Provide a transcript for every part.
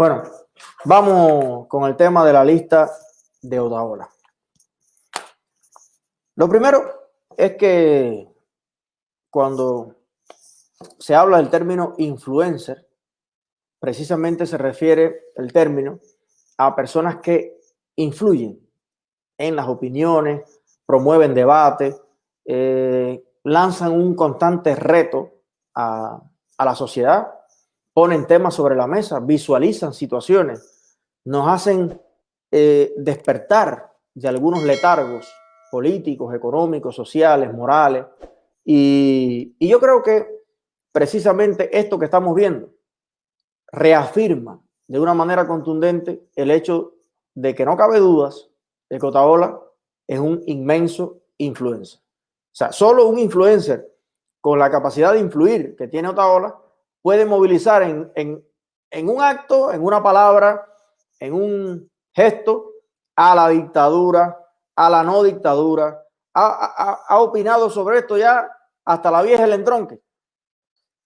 Bueno, vamos con el tema de la lista de Otaola. Lo primero es que cuando se habla del término influencer, precisamente se refiere el término a personas que influyen en las opiniones, promueven debate, eh, lanzan un constante reto a, a la sociedad ponen temas sobre la mesa, visualizan situaciones, nos hacen eh, despertar de algunos letargos políticos, económicos, sociales, morales. Y, yo creo que precisamente esto que estamos viendo reafirma de una manera contundente el hecho de que no cabe dudas de que Otaola es un inmenso influencer. O sea, solo un influencer con la capacidad de influir que tiene Otaola puede movilizar en, en, en un acto, en una palabra, en un gesto a la dictadura, a la no dictadura. Ha, ha, opinado sobre esto ya hasta la vieja el entronque.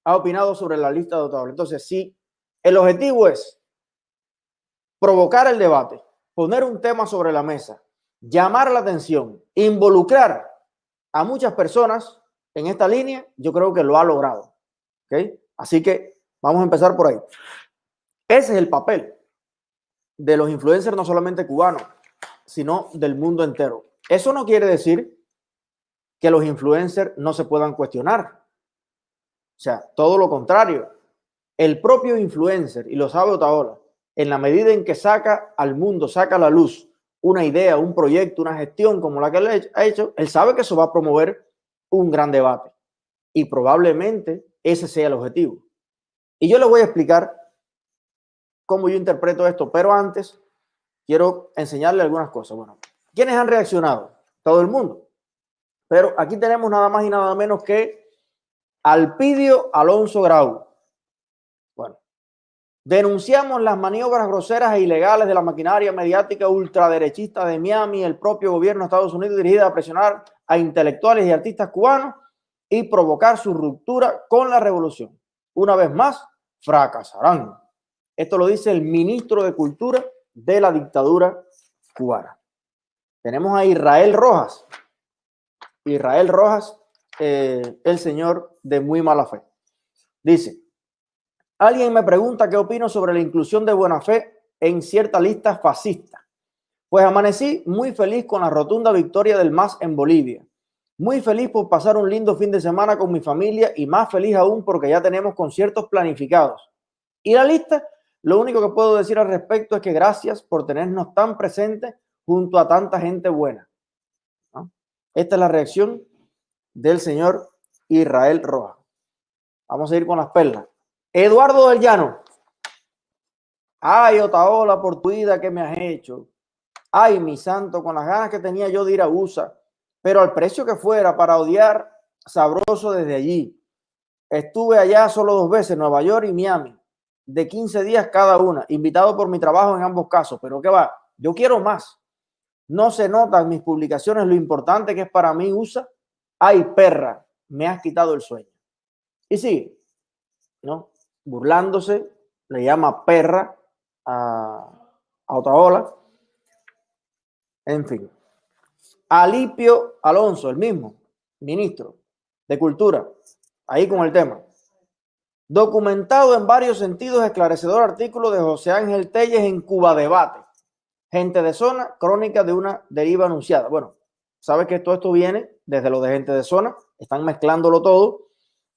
Ha opinado sobre la lista de. Entonces, si el objetivo es provocar el debate, poner un tema sobre la mesa, llamar la atención, involucrar a muchas personas en esta línea, yo creo que lo ha logrado. ¿okay? Así que vamos a empezar por ahí. Ese es el papel de los influencers, no solamente cubanos, sino del mundo entero. Eso no quiere decir que los influencers no se puedan cuestionar. O sea, todo lo contrario. El propio influencer, y lo sabe Otaola, en la medida en que saca al mundo, saca a la luz una idea, un proyecto, una gestión como la que él ha hecho, él sabe que eso va a promover un gran debate. Y probablemente ese sea el objetivo. Y yo les voy a explicar cómo yo interpreto esto, pero antes quiero enseñarle algunas cosas. Bueno, ¿quiénes han reaccionado? Todo el mundo. Pero aquí tenemos nada más y nada menos que Alpidio Alonso Grau. Bueno, denunciamos las maniobras groseras e ilegales de la maquinaria mediática ultraderechista de Miami, el propio gobierno de Estados Unidos dirigida a presionar a intelectuales y artistas cubanos y provocar su ruptura con la revolución. Una vez más, fracasarán. Esto lo dice el ministro de Cultura de la dictadura cubana. Tenemos a Israel Rojas. Israel Rojas, eh, el señor de muy mala fe. Dice, alguien me pregunta qué opino sobre la inclusión de buena fe en cierta lista fascista. Pues amanecí muy feliz con la rotunda victoria del MAS en Bolivia. Muy feliz por pasar un lindo fin de semana con mi familia y más feliz aún porque ya tenemos conciertos planificados. Y la lista, lo único que puedo decir al respecto es que gracias por tenernos tan presentes junto a tanta gente buena. Esta es la reacción del señor Israel Roja. Vamos a ir con las perlas. Eduardo del Llano. Ay, Otaola, por tu vida que me has hecho. Ay, mi santo, con las ganas que tenía yo de ir a USA pero al precio que fuera para odiar sabroso desde allí. Estuve allá solo dos veces, Nueva York y Miami, de 15 días cada una, invitado por mi trabajo en ambos casos, pero ¿qué va? Yo quiero más. No se nota en mis publicaciones lo importante que es para mí USA. Ay, perra, me has quitado el sueño. Y sí, ¿no? Burlándose, le llama perra a, a Otaola. En fin. Alipio Alonso, el mismo ministro de Cultura, ahí con el tema. Documentado en varios sentidos, esclarecedor artículo de José Ángel Telles en Cuba Debate. Gente de zona, crónica de una deriva anunciada. Bueno, sabes que todo esto viene desde lo de gente de zona, están mezclándolo todo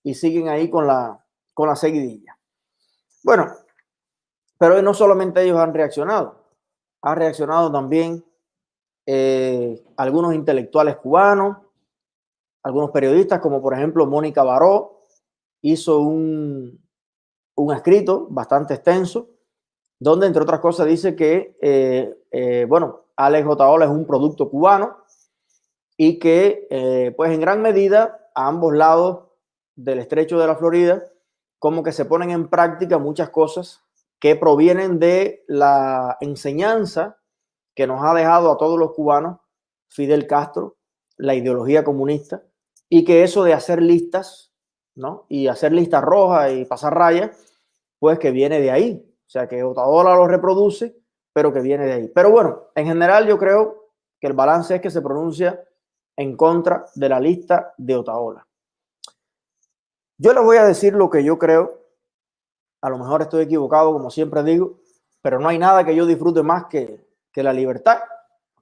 y siguen ahí con la, con la seguidilla. Bueno, pero no solamente ellos han reaccionado, ha reaccionado también eh, algunos intelectuales cubanos, algunos periodistas, como por ejemplo Mónica Baró, hizo un, un escrito bastante extenso, donde entre otras cosas dice que, eh, eh, bueno, Alex Otaola es un producto cubano y que, pues en gran medida, a ambos lados del estrecho de la Florida, como que se ponen en práctica muchas cosas que provienen de la enseñanza que nos ha dejado a todos los cubanos Fidel Castro, la ideología comunista, y que eso de hacer listas, ¿no? Y hacer listas rojas y pasar rayas, pues que viene de ahí. O sea que Otaola lo reproduce, pero que viene de ahí. Pero bueno, en general yo creo que el balance es que se pronuncia en contra de la lista de Otaola. Yo les voy a decir lo que yo creo. A lo mejor estoy equivocado, como siempre digo, pero no hay nada que yo disfrute más que, que la libertad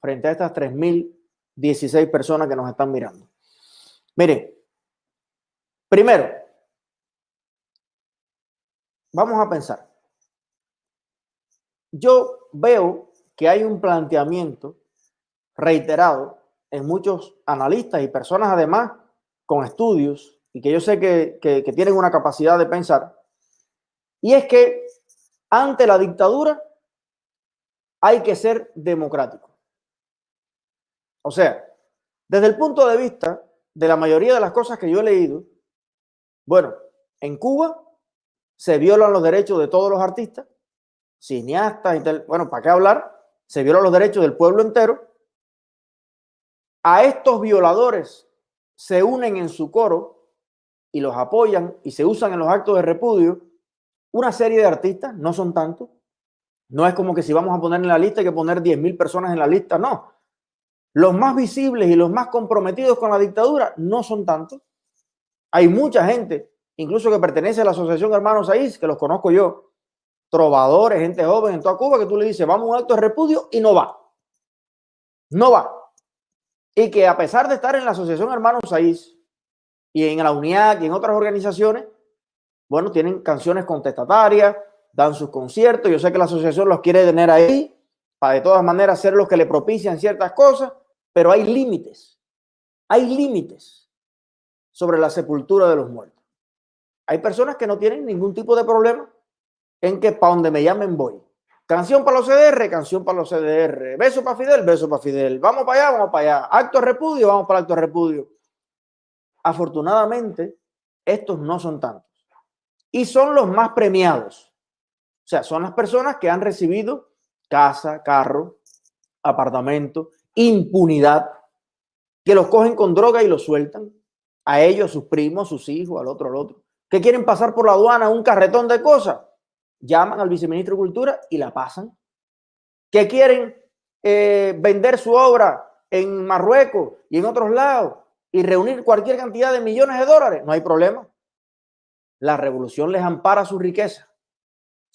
frente a estas 3.016 personas que nos están mirando. Miren, primero, vamos a pensar. Yo veo que hay un planteamiento reiterado en muchos analistas y personas además con estudios y que yo sé que, que, tienen una capacidad de pensar, y es que ante la dictadura hay que ser democrático. O sea, desde el punto de vista de la mayoría de las cosas que yo he leído, bueno, en Cuba se violan los derechos de todos los artistas, cineastas, bueno, ¿para qué hablar? Se violan los derechos del pueblo entero. A estos violadores se unen en su coro y los apoyan y se usan en los actos de repudio una serie de artistas, no son tantos. No es como que si vamos a poner en la lista hay que poner 10.000 personas en la lista, no. Los más visibles y los más comprometidos con la dictadura no son tantos. Hay mucha gente, incluso que pertenece a la Asociación Hermanos Aís, que los conozco yo, trovadores, gente joven en toda Cuba, que tú le dices, vamos a un acto de repudio y no va. No va. Y que a pesar de estar en la Asociación Hermanos Aís y en la UNIAC y en otras organizaciones, bueno, tienen canciones contestatarias, dan sus conciertos. Yo sé que la asociación los quiere tener ahí para de todas maneras ser los que le propician ciertas cosas, pero hay límites. Hay límites sobre la sepultura de los muertos. Hay personas que no tienen ningún tipo de problema en que para donde me llamen voy. Canción para los CDR, canción para los CDR. Beso para Fidel, beso para Fidel. Vamos para allá, vamos para allá. Acto de repudio, vamos para el acto de repudio. Afortunadamente, estos no son tantos. Y son los más premiados. O sea, son las personas que han recibido casa, carro, apartamento, impunidad, que los cogen con droga y los sueltan. A ellos, a sus primos, a sus hijos, al otro, al otro. Que quieren pasar por la aduana un carretón de cosas llaman al viceministro de Cultura y la pasan. Que quieren eh, vender su obra en Marruecos y en otros lados y reunir cualquier cantidad de millones de dólares, no hay problema. La revolución les ampara su riqueza,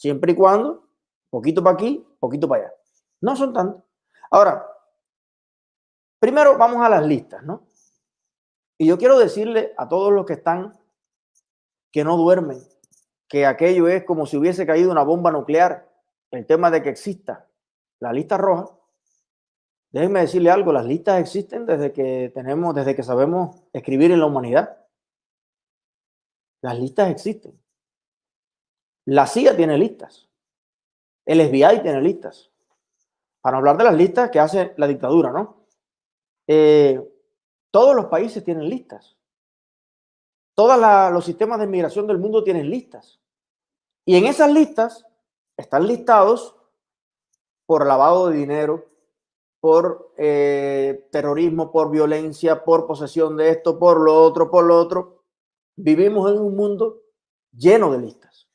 siempre y cuando, poquito para aquí, poquito para allá. No son tantos. Ahora, primero vamos a las listas, ¿no? Y yo quiero decirle a todos los que están que no duermen, que aquello es como si hubiese caído una bomba nuclear, el tema de que exista la lista roja. Déjenme decirle algo, las listas existen desde que tenemos, desde que sabemos escribir en la humanidad. Las listas existen. La CIA tiene listas. El FBI tiene listas. Para hablar de las listas que hace la dictadura, ¿no? Eh, todos los países tienen listas. Todos los sistemas de migración del mundo tienen listas. Y en esas listas están listados por lavado de dinero, por eh, terrorismo, por violencia, por posesión de esto, por lo otro, por lo otro. Vivimos en un mundo lleno de listas.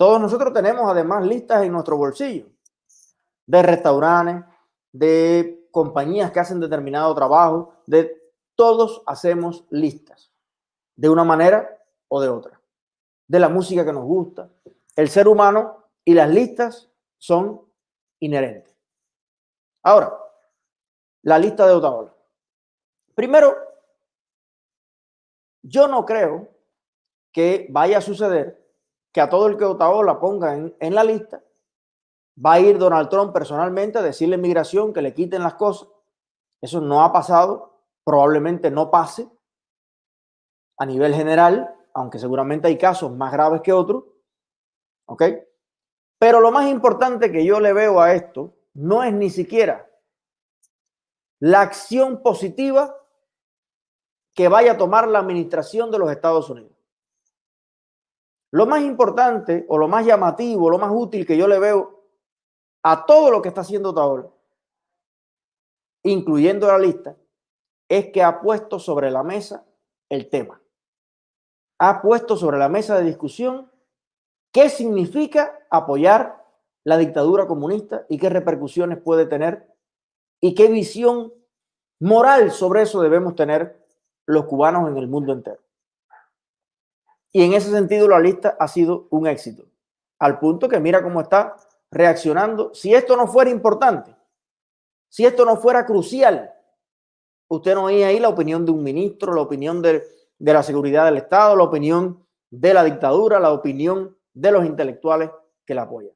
Todos nosotros tenemos además listas en nuestro bolsillo de restaurantes, de compañías que hacen determinado trabajo, de todos hacemos listas, de una manera o de otra de la música que nos gusta. El ser humano y las listas son inherentes. Ahora, la lista de Otaola. Primero, yo no creo que vaya a suceder que a todo el que Otaola ponga en, en la lista, va a ir Donald Trump personalmente a decirle a migración que le quiten las cosas. Eso no ha pasado, probablemente no pase a nivel general aunque seguramente hay casos más graves que otros. Pero lo más importante que yo le veo a esto no es ni siquiera la acción positiva que vaya a tomar la administración de los Estados Unidos. Lo más importante o lo más llamativo, lo más útil que yo le veo a todo lo que está haciendo Taola, incluyendo la lista, es que ha puesto sobre la mesa el tema ha puesto sobre la mesa de discusión qué significa apoyar la dictadura comunista y qué repercusiones puede tener y qué visión moral sobre eso debemos tener los cubanos en el mundo entero. Y en ese sentido la lista ha sido un éxito, al punto que mira cómo está reaccionando. Si esto no fuera importante, si esto no fuera crucial, usted no oía ahí la opinión de un ministro, la opinión de, de la seguridad del Estado, la opinión de la dictadura, la opinión de los intelectuales que la apoyan.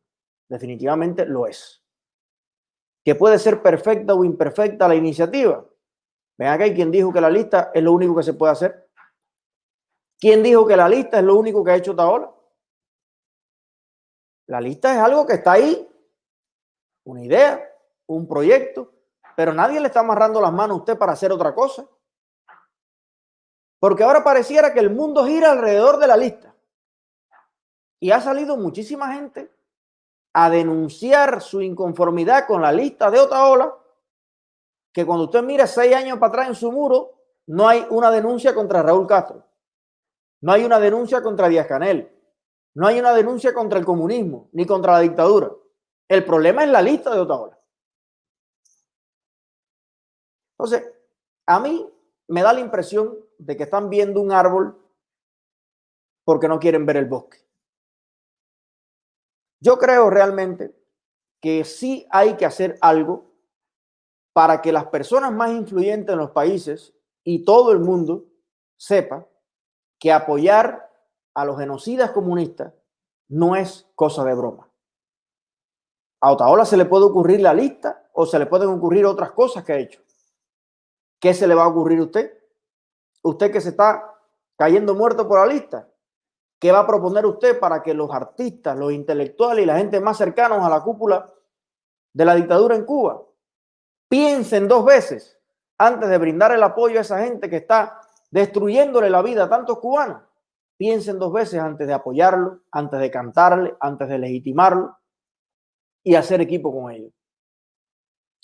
Definitivamente lo es. Que puede ser perfecta o imperfecta la iniciativa. Ven acá, hay quien dijo que la lista es lo único que se puede hacer. ¿Quién dijo que la lista es lo único que ha hecho Taola? La lista es algo que está ahí, una idea, un proyecto, pero nadie le está amarrando las manos a usted para hacer otra cosa. Porque ahora pareciera que el mundo gira alrededor de la lista. Y ha salido muchísima gente a denunciar su inconformidad con la lista de otra ola, que cuando usted mira seis años para atrás en su muro, no hay una denuncia contra Raúl Castro, no hay una denuncia contra Díaz Canel, no hay una denuncia contra el comunismo ni contra la dictadura. El problema es la lista de otra ola. Entonces, a mí me da la impresión de que están viendo un árbol porque no quieren ver el bosque. Yo creo realmente que sí hay que hacer algo para que las personas más influyentes en los países y todo el mundo sepa que apoyar a los genocidas comunistas no es cosa de broma. A Otaola se le puede ocurrir la lista o se le pueden ocurrir otras cosas que ha hecho. ¿Qué se le va a ocurrir a usted? Usted que se está cayendo muerto por la lista. ¿Qué va a proponer usted para que los artistas, los intelectuales y la gente más cercanos a la cúpula de la dictadura en Cuba piensen dos veces antes de brindar el apoyo a esa gente que está destruyéndole la vida a tantos cubanos? Piensen dos veces antes de apoyarlo, antes de cantarle, antes de legitimarlo y hacer equipo con ellos.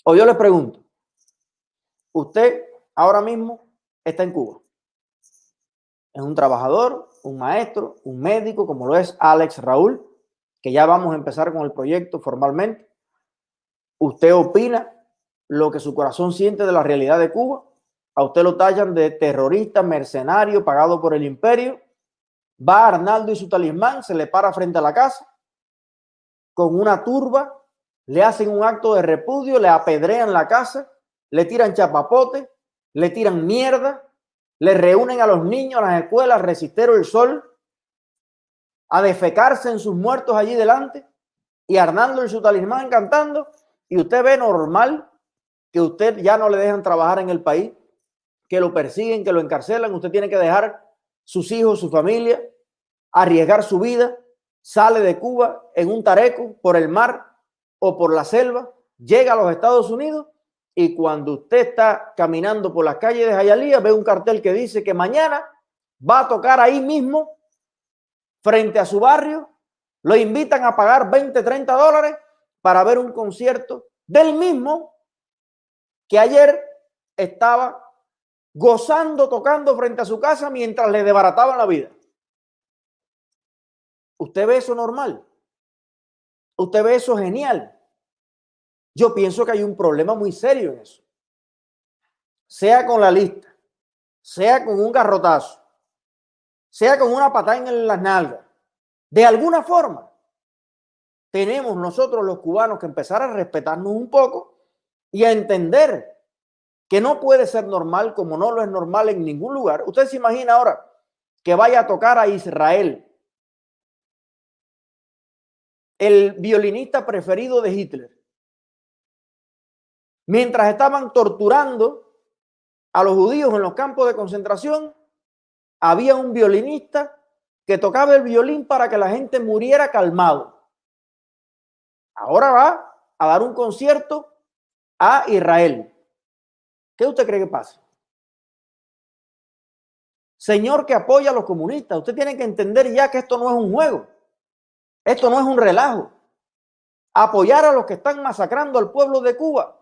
O yo les pregunto, usted ahora mismo está en Cuba. Es un trabajador, un maestro, un médico, como lo es Alex Raúl, que ya vamos a empezar con el proyecto formalmente. Usted opina lo que su corazón siente de la realidad de Cuba. A usted lo tallan de terrorista, mercenario, pagado por el imperio. Va Arnaldo y su talismán, se le para frente a la casa con una turba, le hacen un acto de repudio, le apedrean la casa, le tiran chapapote, le tiran mierda, le reúnen a los niños a las escuelas, resistero el sol, a defecarse en sus muertos allí delante y Arnaldo y su talismán cantando, y usted ve normal que usted ya no le dejan trabajar en el país, que lo persiguen, que lo encarcelan, usted tiene que dejar sus hijos, su familia, arriesgar su vida, sale de Cuba en un tareco por el mar o por la selva, llega a los Estados Unidos y cuando usted está caminando por las calles de Jayalía, ve un cartel que dice que mañana va a tocar ahí mismo, frente a su barrio, lo invitan a pagar 20, 30 dólares para ver un concierto del mismo que ayer estaba gozando, tocando frente a su casa mientras le desbarataban la vida. ¿Usted ve eso normal? ¿Usted ve eso genial? Yo pienso que hay un problema muy serio en eso. Sea con la lista, sea con un garrotazo, sea con una patada en las nalgas, de alguna forma, tenemos nosotros los cubanos que empezar a respetarnos un poco y a entender que no puede ser normal como no lo es normal en ningún lugar. Usted se imagina ahora que vaya a tocar a Israel, el violinista preferido de Hitler, Mientras estaban torturando a los judíos en los campos de concentración, había un violinista que tocaba el violín para que la gente muriera calmado. Ahora va a dar un concierto a Israel. ¿Qué usted cree que pasa? Señor que apoya a los comunistas, usted tiene que entender ya que esto no es un juego. Esto no es un relajo. Apoyar a los que están masacrando al pueblo de Cuba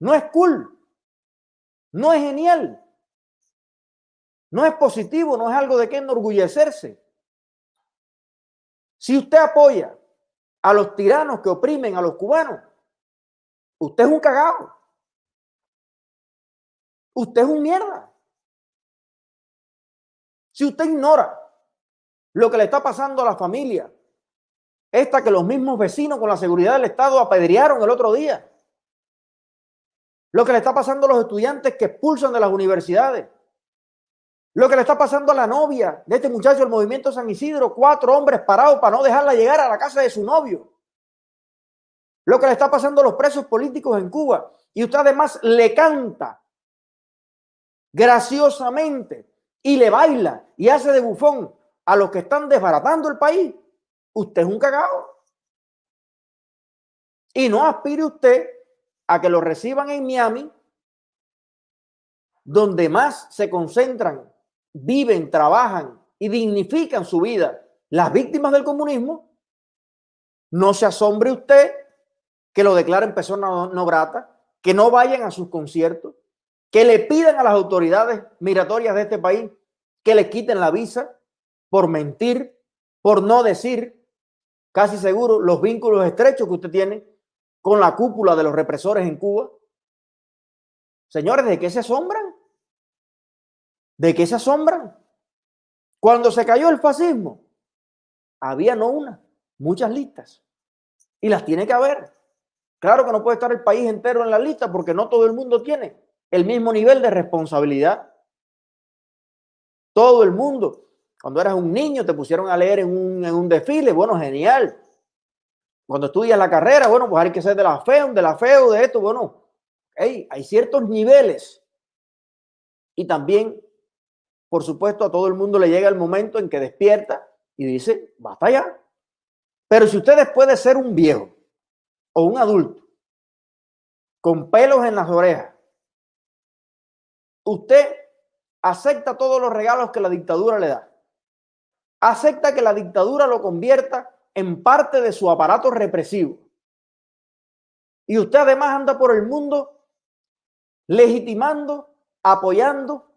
no es cool. No es genial. No es positivo, no es algo de qué enorgullecerse. Si usted apoya a los tiranos que oprimen a los cubanos, usted es un cagado. Usted es un mierda. Si usted ignora lo que le está pasando a la familia, esta que los mismos vecinos con la seguridad del Estado apedrearon el otro día, lo que le está pasando a los estudiantes que expulsan de las universidades, lo que le está pasando a la novia de este muchacho del movimiento San Isidro, cuatro hombres parados para no dejarla llegar a la casa de su novio. Lo que le está pasando a los presos políticos en Cuba. Y usted además le canta graciosamente y le baila y hace de bufón a los que están desbaratando el país. Usted es un cagado. Y no aspire usted a que lo reciban en Miami, donde más se concentran viven, trabajan y dignifican su vida las víctimas del comunismo, no se asombre usted que lo declaren persona no, grata, que no vayan a sus conciertos, que le pidan a las autoridades migratorias de este país que le quiten la visa por mentir, por no decir, casi seguro, los vínculos estrechos que usted tiene con la cúpula de los represores en Cuba. Señores, ¿de qué se asombran? ¿De qué se asombran? Cuando se cayó el fascismo, había no una, muchas listas. Y las tiene que haber. Claro que no puede estar el país entero en la lista porque no todo el mundo tiene el mismo nivel de responsabilidad. Todo el mundo. Cuando eras un niño te pusieron a leer en un, en un desfile, bueno, genial. Cuando estudias la carrera, bueno, pues hay que ser de la FEO, de la FEO, de esto, bueno, hey, hay ciertos niveles. Y también por supuesto, a todo el mundo le llega el momento en que despierta y dice, basta ya. Pero si usted después de ser un viejo o un adulto con pelos en las orejas, usted acepta todos los regalos que la dictadura le da, acepta que la dictadura lo convierta en parte de su aparato represivo. Y usted además anda por el mundo legitimando, apoyando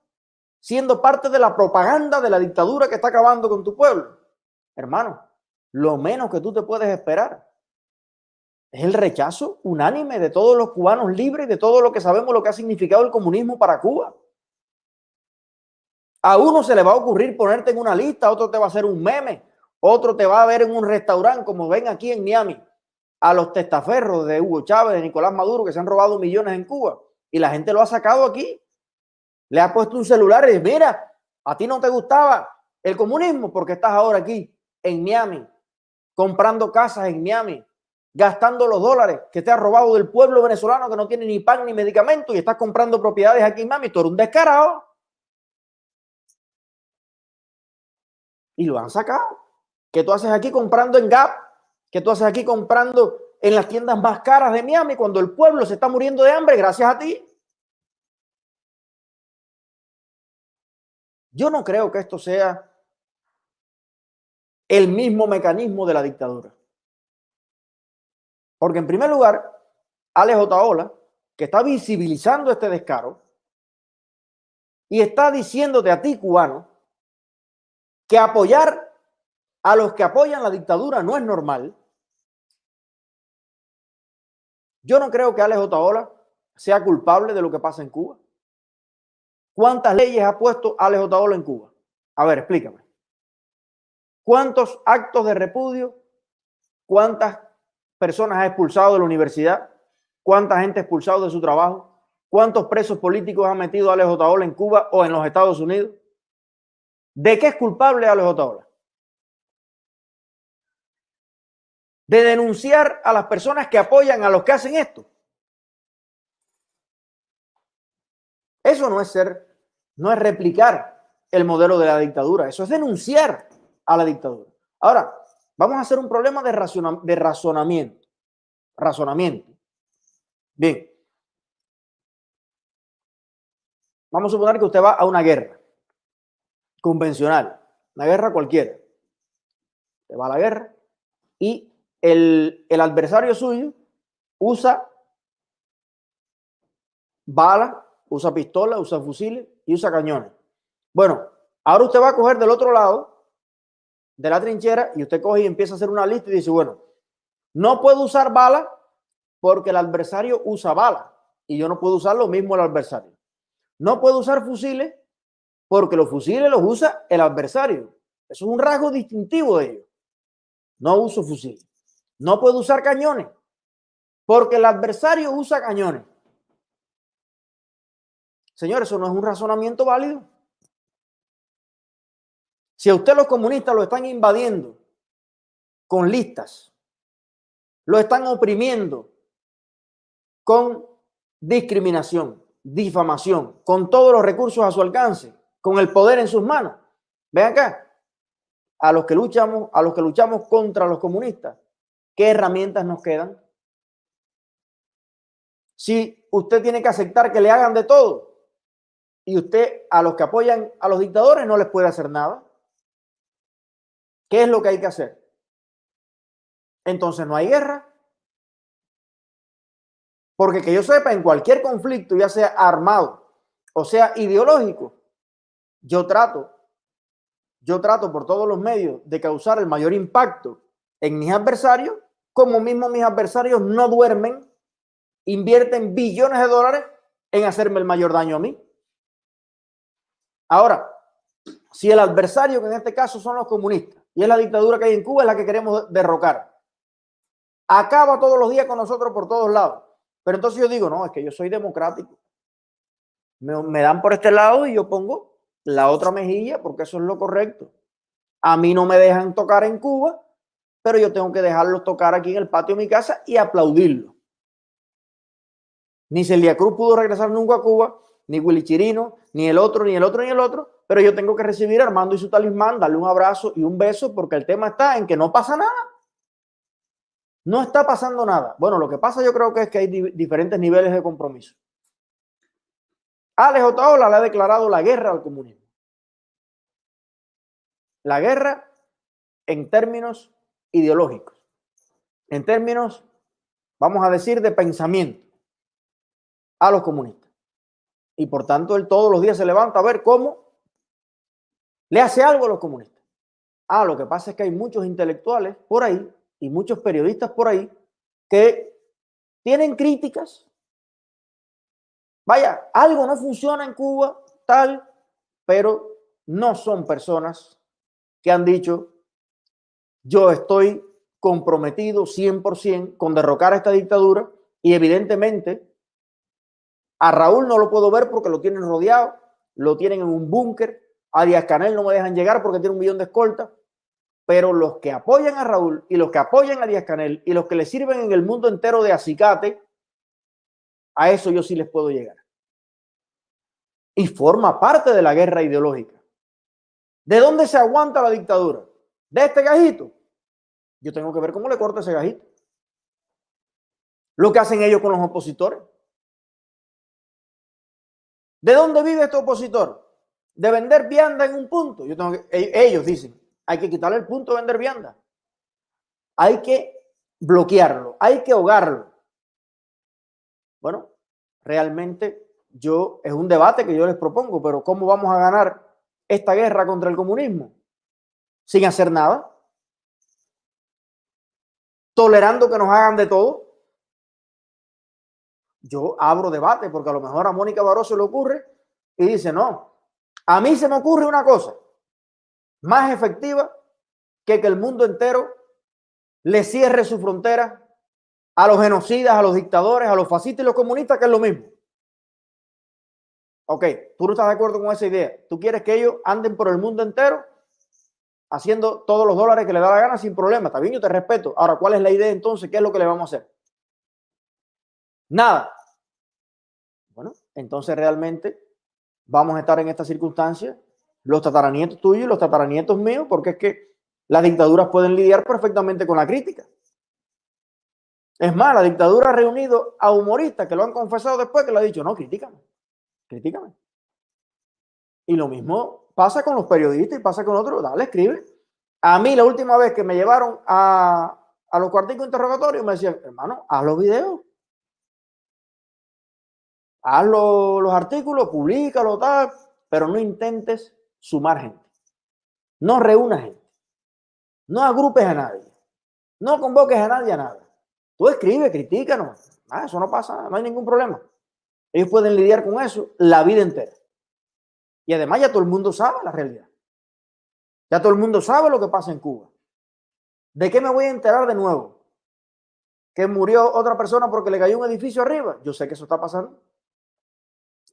siendo parte de la propaganda de la dictadura que está acabando con tu pueblo. Hermano, lo menos que tú te puedes esperar es el rechazo unánime de todos los cubanos libres, de todo lo que sabemos lo que ha significado el comunismo para Cuba. A uno se le va a ocurrir ponerte en una lista, otro te va a hacer un meme, otro te va a ver en un restaurante, como ven aquí en Miami, a los testaferros de Hugo Chávez, de Nicolás Maduro, que se han robado millones en Cuba. Y la gente lo ha sacado aquí le ha puesto un celular y dice, mira, a ti no te gustaba el comunismo porque estás ahora aquí en Miami, comprando casas en Miami, gastando los dólares que te has robado del pueblo venezolano que no tiene ni pan ni medicamento y estás comprando propiedades aquí en Miami. Tú eres un descarado. Y lo han sacado. ¿Qué tú haces aquí comprando en Gap? ¿Qué tú haces aquí comprando en las tiendas más caras de Miami cuando el pueblo se está muriendo de hambre gracias a ti? Yo no creo que esto sea el mismo mecanismo de la dictadura. Porque en primer lugar, Alex Otaola, que está visibilizando este descaro y está diciéndote a ti, cubano, que apoyar a los que apoyan la dictadura no es normal. Yo no creo que Alex Otaola sea culpable de lo que pasa en Cuba. ¿Cuántas leyes ha puesto Alex Otaola en Cuba? A ver, explícame. ¿Cuántos actos de repudio? ¿Cuántas personas ha expulsado de la universidad? ¿Cuánta gente ha expulsado de su trabajo? ¿Cuántos presos políticos ha metido Alex Otaola en Cuba o en los Estados Unidos? ¿De qué es culpable Alex Otaola? De denunciar a las personas que apoyan a los que hacen esto. Eso no es ser no es replicar el modelo de la dictadura, eso es denunciar a la dictadura. Ahora, vamos a hacer un problema de, de razonamiento. Razonamiento. Bien. Vamos a suponer que usted va a una guerra convencional, una guerra cualquiera. Usted va a la guerra y el, el adversario suyo usa balas, usa pistolas, usa fusiles y usa cañones. Bueno, ahora usted va a coger del otro lado de la trinchera y usted coge y empieza a hacer una lista y dice, bueno, no puedo usar bala porque el adversario usa bala y yo no puedo usar lo mismo el adversario. No puedo usar fusiles porque los fusiles los usa el adversario. Eso es un rasgo distintivo de ellos. No uso fusiles. No puedo usar cañones porque el adversario usa cañones. Señores, eso no es un razonamiento válido. Si a usted los comunistas lo están invadiendo con listas, lo están oprimiendo con discriminación, difamación, con todos los recursos a su alcance, con el poder en sus manos. Ven acá, a los que luchamos, a los que luchamos contra los comunistas, ¿qué herramientas nos quedan? Si usted tiene que aceptar que le hagan de todo y usted a los que apoyan a los dictadores no les puede hacer nada, ¿qué es lo que hay que hacer? Entonces no hay guerra. Porque que yo sepa, en cualquier conflicto, ya sea armado o sea ideológico, yo trato, yo trato por todos los medios de causar el mayor impacto en mis adversarios, como mismo mis adversarios no duermen, invierten billones de dólares en hacerme el mayor daño a mí. Ahora, si el adversario, que en este caso son los comunistas, y es la dictadura que hay en Cuba, es la que queremos derrocar, acaba todos los días con nosotros por todos lados pero entonces yo digo, no, es que yo soy democrático. Me, dan por este lado y yo pongo la otra mejilla porque eso es lo correcto. A mí no me dejan tocar en Cuba, pero yo tengo que dejarlos tocar aquí en el patio de mi casa y aplaudirlo. Ni Celia Cruz pudo regresar nunca a Cuba, ni Willy Chirino, ni el otro, ni el otro, ni el otro, pero yo tengo que recibir a Armando y su talismán, darle un abrazo y un beso porque el tema está en que no pasa nada. No está pasando nada. Bueno, lo que pasa yo creo que es que hay diferentes niveles de compromiso. Alex Otaola le ha declarado la guerra al comunismo. La guerra en términos ideológicos, en términos, vamos a decir, de pensamiento a los comunistas. Y por tanto, él todos los días se levanta a ver cómo le hace algo a los comunistas. Ah, lo que pasa es que hay muchos intelectuales por ahí y muchos periodistas por ahí que tienen críticas. Vaya, algo no funciona en Cuba, tal, pero no son personas que han dicho, yo estoy comprometido 100% con derrocar a esta dictadura y evidentemente a Raúl no lo puedo ver porque lo tienen rodeado, lo tienen en un búnker, a Díaz Canel no me dejan llegar porque tiene un millón de escoltas, pero los que apoyan a Raúl y los que apoyan a Díaz Canel y los que le sirven en el mundo entero de acicate, a eso yo sí les puedo llegar. Y forma parte de la guerra ideológica. ¿De dónde se aguanta la dictadura? ¿De este gajito? Yo tengo que ver cómo le corta ese gajito. Lo que hacen ellos con los opositores. ¿De dónde vive este opositor? De vender vianda en un punto. Yo tengo que, ellos dicen, hay que quitarle el punto de vender vianda. Hay que bloquearlo, hay que ahogarlo. Bueno, realmente yo es un debate que yo les propongo, pero ¿cómo vamos a ganar esta guerra contra el comunismo? Sin hacer nada. Tolerando que nos hagan de todo. Yo abro debate porque a lo mejor a Mónica Barroso le ocurre y dice, no, a mí se me ocurre una cosa más efectiva que que el mundo entero le cierre su frontera a los genocidas, a los dictadores, a los fascistas y los comunistas, que es lo mismo. Ok, tú no estás de acuerdo con esa idea. Tú quieres que ellos anden por el mundo entero haciendo todos los dólares que le da la gana sin problema. Está bien, yo te respeto. Ahora, ¿cuál es la idea entonces? ¿Qué es lo que le vamos a hacer? Nada. Bueno, entonces realmente vamos a estar en esta circunstancia los tataranietos tuyos y los tataranietos míos, porque es que las dictaduras pueden lidiar perfectamente con la crítica. Es más, la dictadura ha reunido a humoristas que lo han confesado después que le ha dicho, no, críticame, críticame. Y lo mismo pasa con los periodistas y pasa con otros, dale, escribe. A mí la última vez que me llevaron a, a los cuarticos interrogatorios me decían, hermano, haz los videos. Haz los, artículos, públicalo, tal, pero no intentes sumar gente. No reúna gente. No agrupes a nadie. No convoques a nadie a nada. Tú escribe, critícanos. Ah, eso no pasa, no hay ningún problema. Ellos pueden lidiar con eso la vida entera. Y además ya todo el mundo sabe la realidad. Ya todo el mundo sabe lo que pasa en Cuba. ¿De qué me voy a enterar de nuevo? Que murió otra persona porque le cayó un edificio arriba. Yo sé que eso está pasando.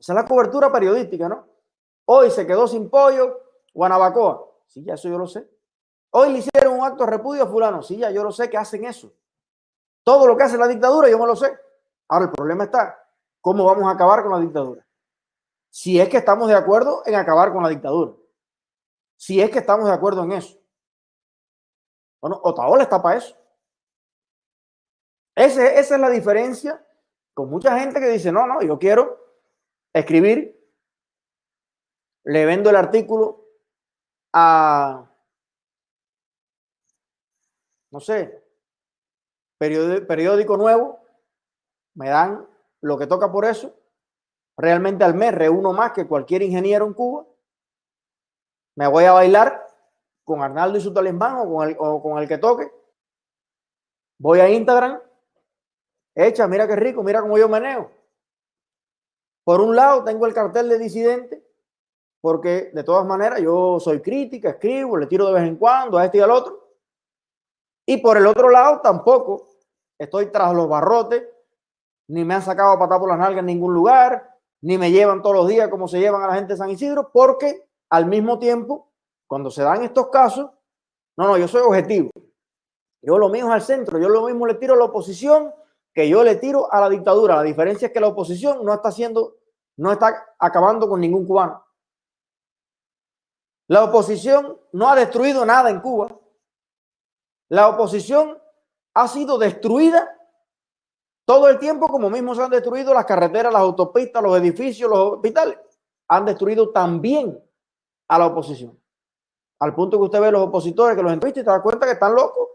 Esa es la cobertura periodística, ¿no? Hoy se quedó sin pollo Guanabacoa. Sí, ya eso yo lo sé. Hoy le hicieron un acto de repudio a fulano. Sí, ya yo lo sé que hacen eso. Todo lo que hace la dictadura, yo me lo sé. Ahora el problema está, ¿cómo vamos a acabar con la dictadura? Si es que estamos de acuerdo en acabar con la dictadura. Si es que estamos de acuerdo en eso. Bueno, Otaola está para eso. Ese, esa es la diferencia con mucha gente que dice, no, no, yo quiero escribir, le vendo el artículo a, no sé, periódico nuevo, me dan lo que toca por eso. Realmente al mes reúno más que cualquier ingeniero en Cuba. Me voy a bailar con Arnaldo y su talismán o con el, o con el que toque. Voy a Instagram. Echa, mira qué rico, mira cómo yo meneo. Por un lado, tengo el cartel de disidente, porque de todas maneras yo soy crítica, escribo, le tiro de vez en cuando a este y al otro. Y por el otro lado, tampoco estoy tras los barrotes, ni me han sacado a patar por las nalgas en ningún lugar, ni me llevan todos los días como se llevan a la gente de San Isidro, porque al mismo tiempo, cuando se dan estos casos, no, no, yo soy objetivo. Yo lo mismo al centro, yo lo mismo le tiro a la oposición que yo le tiro a la dictadura. La diferencia es que la oposición no está haciendo, no está acabando con ningún cubano. La oposición no ha destruido nada en Cuba. La oposición ha sido destruida todo el tiempo, como mismo se han destruido las carreteras, las autopistas, los edificios, los hospitales. Han destruido también a la oposición. Al punto que usted ve los opositores que los entrevista y te da cuenta que están locos.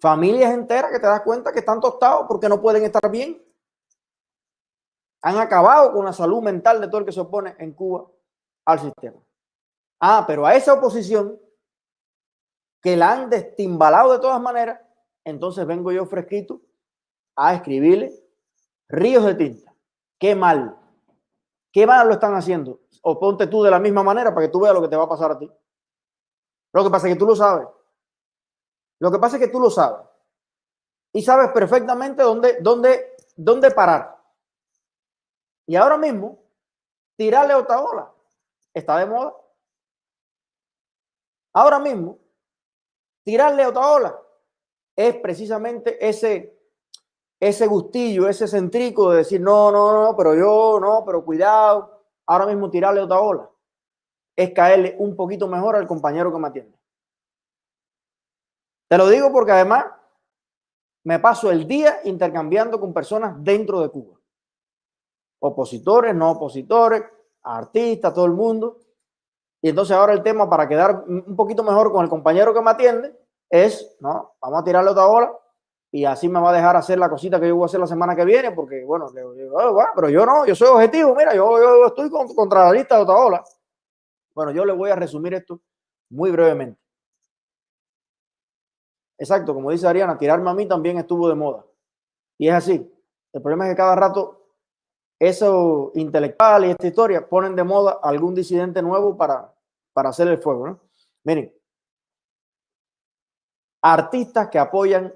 Familias enteras que te das cuenta que están tostados porque no pueden estar bien. Han acabado con la salud mental de todo el que se opone en Cuba al sistema. Ah, pero a esa oposición que la han destimbalado de todas maneras, entonces vengo yo fresquito a escribirle ríos de tinta. Qué mal. Qué mal lo están haciendo. O ponte tú de la misma manera para que tú veas lo que te va a pasar a ti. Lo que pasa es que tú lo sabes. Lo que pasa es que tú lo sabes. Y sabes perfectamente dónde, dónde, dónde parar. Y ahora mismo, tirarle otra ola está de moda. Ahora mismo, tirarle otra ola es precisamente ese, ese gustillo, ese centrico de decir, no, no, no, pero yo, no, pero cuidado, ahora mismo tirarle otra ola es caerle un poquito mejor al compañero que me atiende. Te lo digo porque además me paso el día intercambiando con personas dentro de Cuba. Opositores, no opositores, artistas, todo el mundo. Y entonces ahora el tema para quedar un poquito mejor con el compañero que me atiende es, no, vamos a tirarle otra bola y así me va a dejar hacer la cosita que yo voy a hacer la semana que viene, porque bueno, ah, pero yo no, yo soy objetivo, mira, yo, yo estoy contra la lista de otra ola. Bueno, yo le voy a resumir esto muy brevemente. Exacto, como dice Ariana, tirarme a mí también estuvo de moda. Y es así. El problema es que cada rato eso intelectual y esta historia ponen de moda algún disidente nuevo para, para hacer el fuego. ¿no? Miren, artistas que apoyan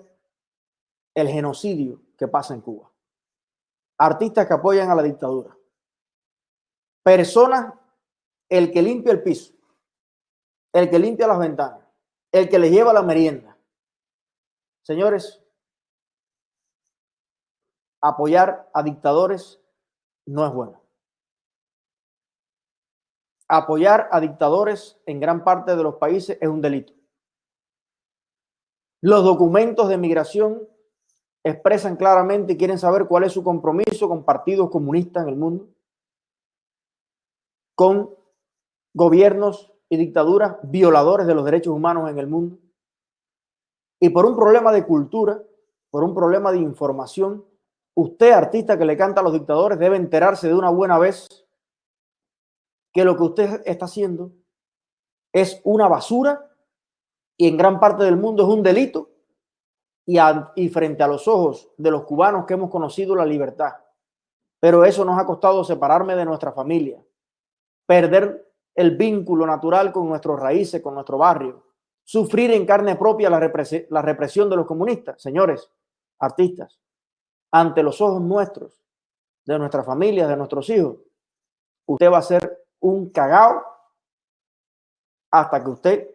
el genocidio que pasa en Cuba, artistas que apoyan a la dictadura, personas, el que limpia el piso, el que limpia las ventanas, el que le lleva la merienda. Señores, apoyar a dictadores no es bueno. Apoyar a dictadores en gran parte de los países es un delito. Los documentos de migración expresan claramente y quieren saber cuál es su compromiso con partidos comunistas en el mundo, con gobiernos y dictaduras violadores de los derechos humanos en el mundo. Y por un problema de cultura, por un problema de información, Usted, artista que le canta a los dictadores, debe enterarse de una buena vez que lo que usted está haciendo es una basura y en gran parte del mundo es un delito y, frente a los ojos de los cubanos que hemos conocido la libertad. Pero eso nos ha costado separarme de nuestra familia, perder el vínculo natural con nuestros raíces, con nuestro barrio, sufrir en carne propia la, represión de los comunistas. Señores, artistas, ante los ojos nuestros, de nuestras familias, de nuestros hijos, usted va a ser un cagao hasta que usted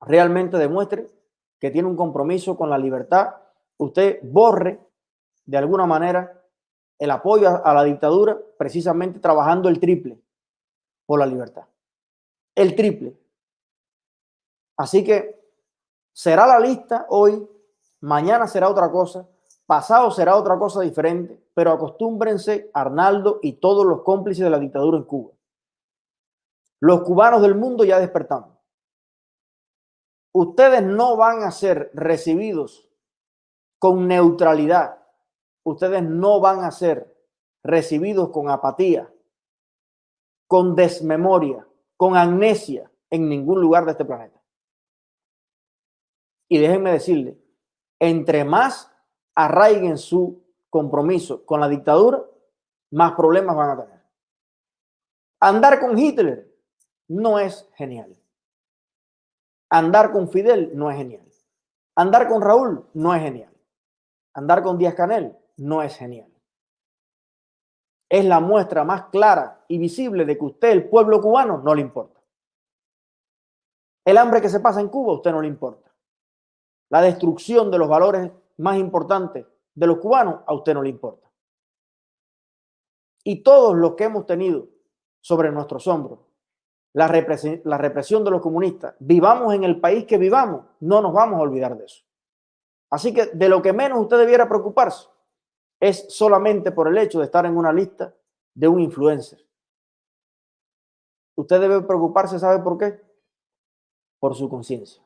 realmente demuestre que tiene un compromiso con la libertad, usted borre de alguna manera el apoyo a la dictadura, precisamente trabajando el triple por la libertad. El triple. Así que será la lista hoy, mañana será otra cosa, pasado será otra cosa diferente, pero acostúmbrense, Arnaldo y todos los cómplices de la dictadura en Cuba. Los cubanos del mundo ya despertamos. Ustedes no van a ser recibidos con neutralidad. Ustedes no van a ser recibidos con apatía, con desmemoria, con amnesia en ningún lugar de este planeta. Y déjenme decirle, entre más arraiguen su compromiso con la dictadura, más problemas van a tener. Andar con Hitler no es genial. Andar con Fidel no es genial. Andar con Raúl no es genial. Andar con Díaz Canel no es genial. Es la muestra más clara y visible de que usted, el pueblo cubano, no le importa. El hambre que se pasa en Cuba, a usted no le importa. La destrucción de los valores más importantes de los cubanos, a usted no le importa. Y todos los que hemos tenido sobre nuestros hombros la represión, la represión de los comunistas, vivamos en el país que vivamos, no nos vamos a olvidar de eso. Así que de lo que menos usted debiera preocuparse es solamente por el hecho de estar en una lista de un influencer. Usted debe preocuparse, ¿sabe por qué? Por su conciencia.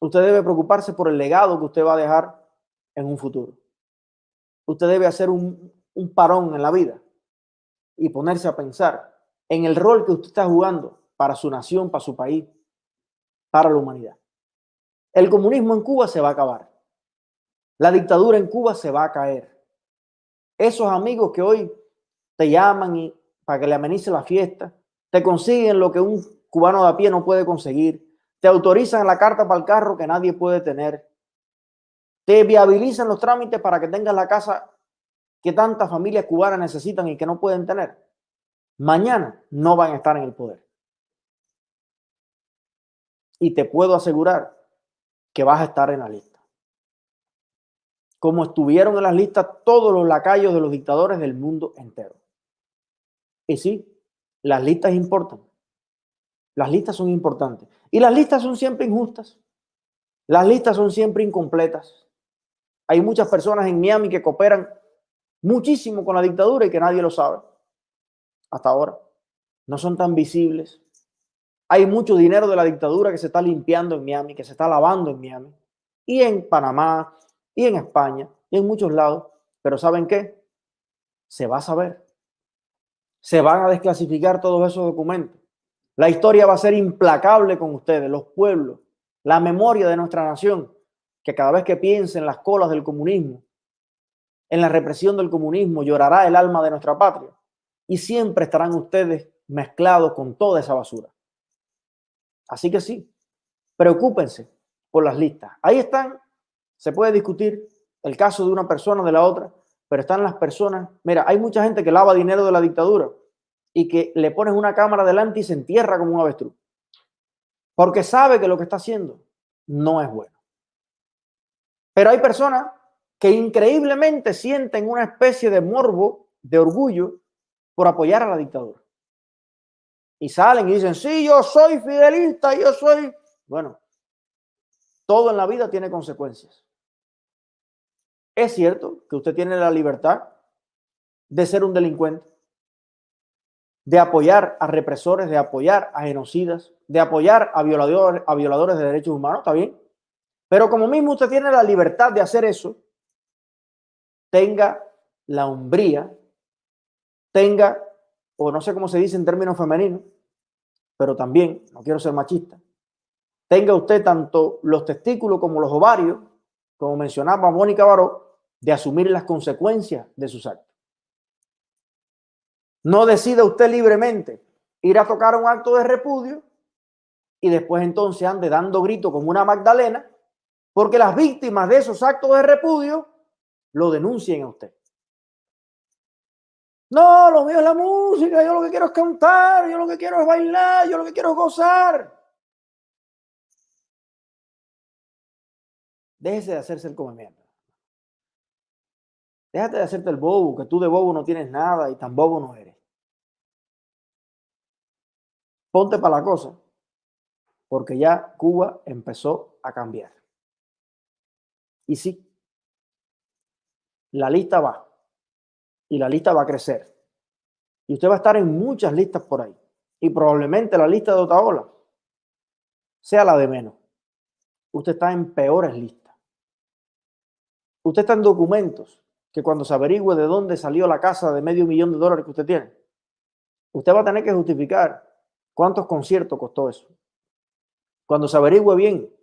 Usted debe preocuparse por el legado que usted va a dejar en un futuro. Usted debe hacer un, parón en la vida y ponerse a pensar en el rol que usted está jugando para su nación, para su país, para la humanidad. El comunismo en Cuba se va a acabar. La dictadura en Cuba se va a caer. Esos amigos que hoy te llaman y para que le amenice la fiesta, te consiguen lo que un cubano de a pie no puede conseguir, te autorizan la carta para el carro que nadie puede tener, te viabilizan los trámites para que tengas la casa que tantas familias cubanas necesitan y que no pueden tener mañana no van a estar en el poder. Y te puedo asegurar que vas a estar en la lista. Como estuvieron en las listas todos los lacayos de los dictadores del mundo entero. Y sí, las listas importan. Las listas son importantes. Y las listas son siempre injustas. Las listas son siempre incompletas. Hay muchas personas en Miami que cooperan muchísimo con la dictadura y que nadie lo sabe hasta ahora. No son tan visibles. Hay mucho dinero de la dictadura que se está limpiando en Miami, que se está lavando en Miami, y en Panamá, y en España, y en muchos lados. Pero ¿saben qué? Se va a saber. Se van a desclasificar todos esos documentos. La historia va a ser implacable con ustedes, los pueblos, la memoria de nuestra nación, que cada vez que piensen en las colas del comunismo, en la represión del comunismo, llorará el alma de nuestra patria y siempre estarán ustedes mezclados con toda esa basura. Así que sí, preocúpense por las listas. Ahí están, se puede discutir el caso de una persona o de la otra, pero están las personas. Mira, hay mucha gente que lava dinero de la dictadura y que le pones una cámara delante y se entierra como un avestruz. Porque sabe que lo que está haciendo no es bueno. Pero hay personas que increíblemente sienten una especie de morbo, de orgullo, por apoyar a la dictadura. Y salen y dicen, sí, yo soy fidelista, yo soy... Bueno, todo en la vida tiene consecuencias. Es cierto que usted tiene la libertad de ser un delincuente, de apoyar a represores, de apoyar a genocidas, de apoyar a violadores, a violadores de derechos humanos, está bien. Pero como mismo usted tiene la libertad de hacer eso, tenga la hombría tenga, o no sé cómo se dice en términos femeninos, pero también, no quiero ser machista, tenga usted tanto los testículos como los ovarios, como mencionaba Mónica Baró, de asumir las consecuencias de sus actos. No decida usted libremente ir a tocar un acto de repudio y después entonces ande dando grito como una Magdalena, porque las víctimas de esos actos de repudio lo denuncien a usted. No, lo mío es la música, yo lo que quiero es cantar, yo lo que quiero es bailar, yo lo que quiero es gozar. Déjese de hacerse el comimiento. Déjate de hacerte el bobo, que tú de bobo no tienes nada y tan bobo no eres. Ponte para la cosa, porque ya Cuba empezó a cambiar. Y sí, la lista va, y la lista va a crecer. Y usted va a estar en muchas listas por ahí. Y probablemente la lista de Otaola sea la de menos. Usted está en peores listas. Usted está en documentos que cuando se averigüe de dónde salió la casa de medio millón de dólares que usted tiene, usted va a tener que justificar cuántos conciertos costó eso. Cuando se averigüe bien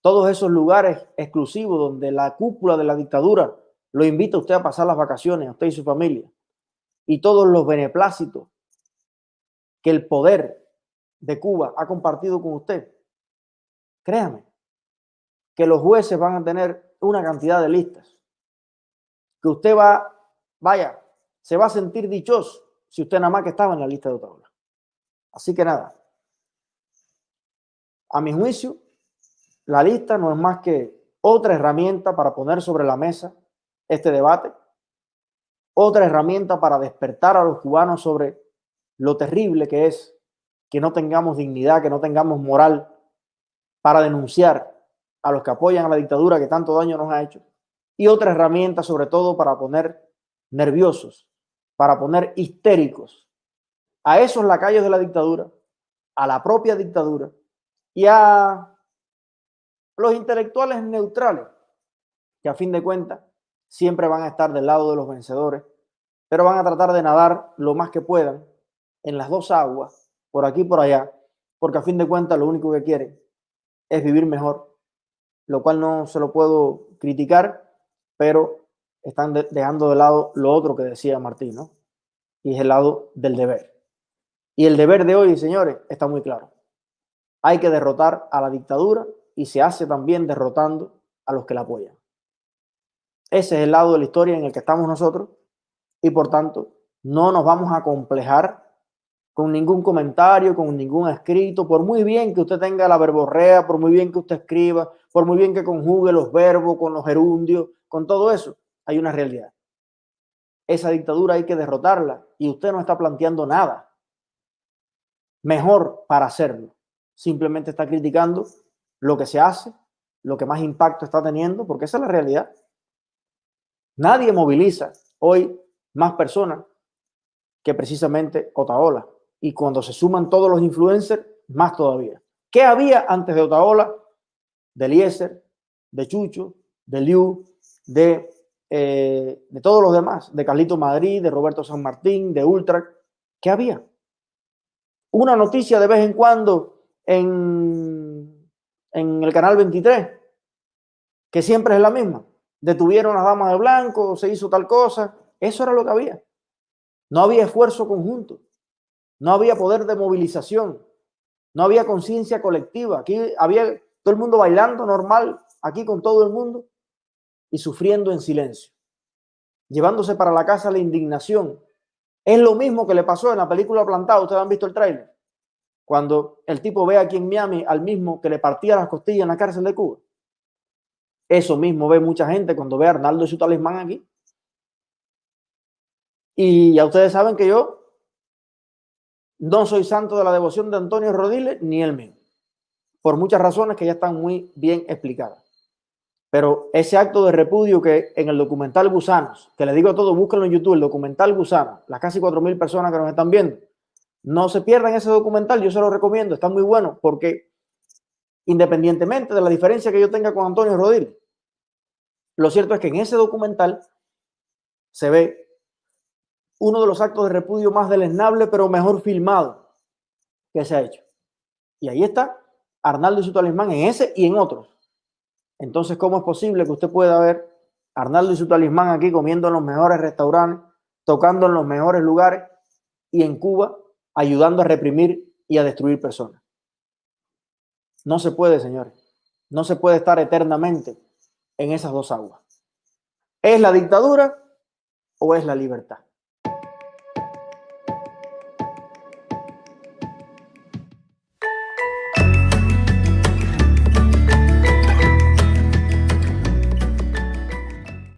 todos esos lugares exclusivos donde la cúpula de la dictadura lo invita a usted a pasar las vacaciones, a usted y su familia, y todos los beneplácitos que el poder de Cuba ha compartido con usted, créame que los jueces van a tener una cantidad de listas. Que usted va, vaya, se va a sentir dichoso si usted nada más que estaba en la lista de Otaola. Así que nada, a mi juicio, la lista no es más que otra herramienta para poner sobre la mesa este debate, otra herramienta para despertar a los cubanos sobre lo terrible que es que no tengamos dignidad, que no tengamos moral para denunciar a los que apoyan a la dictadura que tanto daño nos ha hecho, y otra herramienta sobre todo para poner nerviosos, para poner histéricos a esos lacayos de la dictadura, a la propia dictadura y a los intelectuales neutrales, que a fin de cuentas siempre van a estar del lado de los vencedores, pero van a tratar de nadar lo más que puedan en las dos aguas, por aquí y por allá, porque a fin de cuentas lo único que quieren es vivir mejor lo cual no se lo puedo criticar, pero están dejando de lado lo otro que decía Martín, ¿no? Y es el lado del deber. Y el deber de hoy, señores, está muy claro. Hay que derrotar a la dictadura y se hace también derrotando a los que la apoyan. Ese es el lado de la historia en el que estamos nosotros y por tanto no nos vamos a complejar con ningún comentario, con ningún escrito, por muy bien que usted tenga la verborrea, por muy bien que usted escriba, por muy bien que conjugue los verbos con los gerundios, con todo eso, hay una realidad. Esa dictadura hay que derrotarla y usted no está planteando nada mejor para hacerlo. Simplemente está criticando lo que se hace, lo que más impacto está teniendo, porque esa es la realidad. Nadie moviliza hoy más personas que precisamente Otaola y cuando se suman todos los influencers, más todavía. ¿Qué había antes de Otaola? De Eliezer, de Chucho, de Liu, de, eh, de todos los demás, de Carlito Madrid, de Roberto San Martín, de Ultra. ¿Qué había? Una noticia de vez en cuando en, en el canal 23, que siempre es la misma. Detuvieron a las damas de blanco, se hizo tal cosa. Eso era lo que había. No había esfuerzo conjunto. No había poder de movilización, no había conciencia colectiva. Aquí había todo el mundo bailando normal, aquí con todo el mundo, y sufriendo en silencio, llevándose para la casa la indignación. Es lo mismo que le pasó en la película Plantado, ustedes han visto el tráiler, cuando el tipo ve aquí en Miami al mismo que le partía las costillas en la cárcel de Cuba. Eso mismo ve mucha gente cuando ve a Arnaldo y su talismán aquí. Y ya ustedes saben que yo no soy santo de la devoción de Antonio Rodiles ni el mío, por muchas razones que ya están muy bien explicadas. Pero ese acto de repudio que en el documental Gusanos, que le digo a todos, búsquenlo en YouTube, el documental Gusanos, las casi 4.000 personas que nos están viendo, no se pierdan ese documental, yo se lo recomiendo, está muy bueno, porque independientemente de la diferencia que yo tenga con Antonio Rodiles, lo cierto es que en ese documental se ve uno de los actos de repudio más deleznable, pero mejor filmado que se ha hecho. Y ahí está Arnaldo y su talismán en ese y en otros. Entonces, ¿cómo es posible que usted pueda ver Arnaldo y su talismán aquí comiendo en los mejores restaurantes, tocando en los mejores lugares y en Cuba ayudando a reprimir y a destruir personas? No se puede, señores. No se puede estar eternamente en esas dos aguas. ¿Es la dictadura o es la libertad?